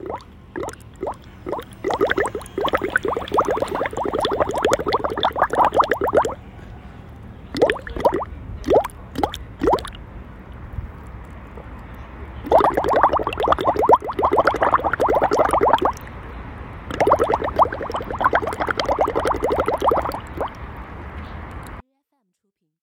you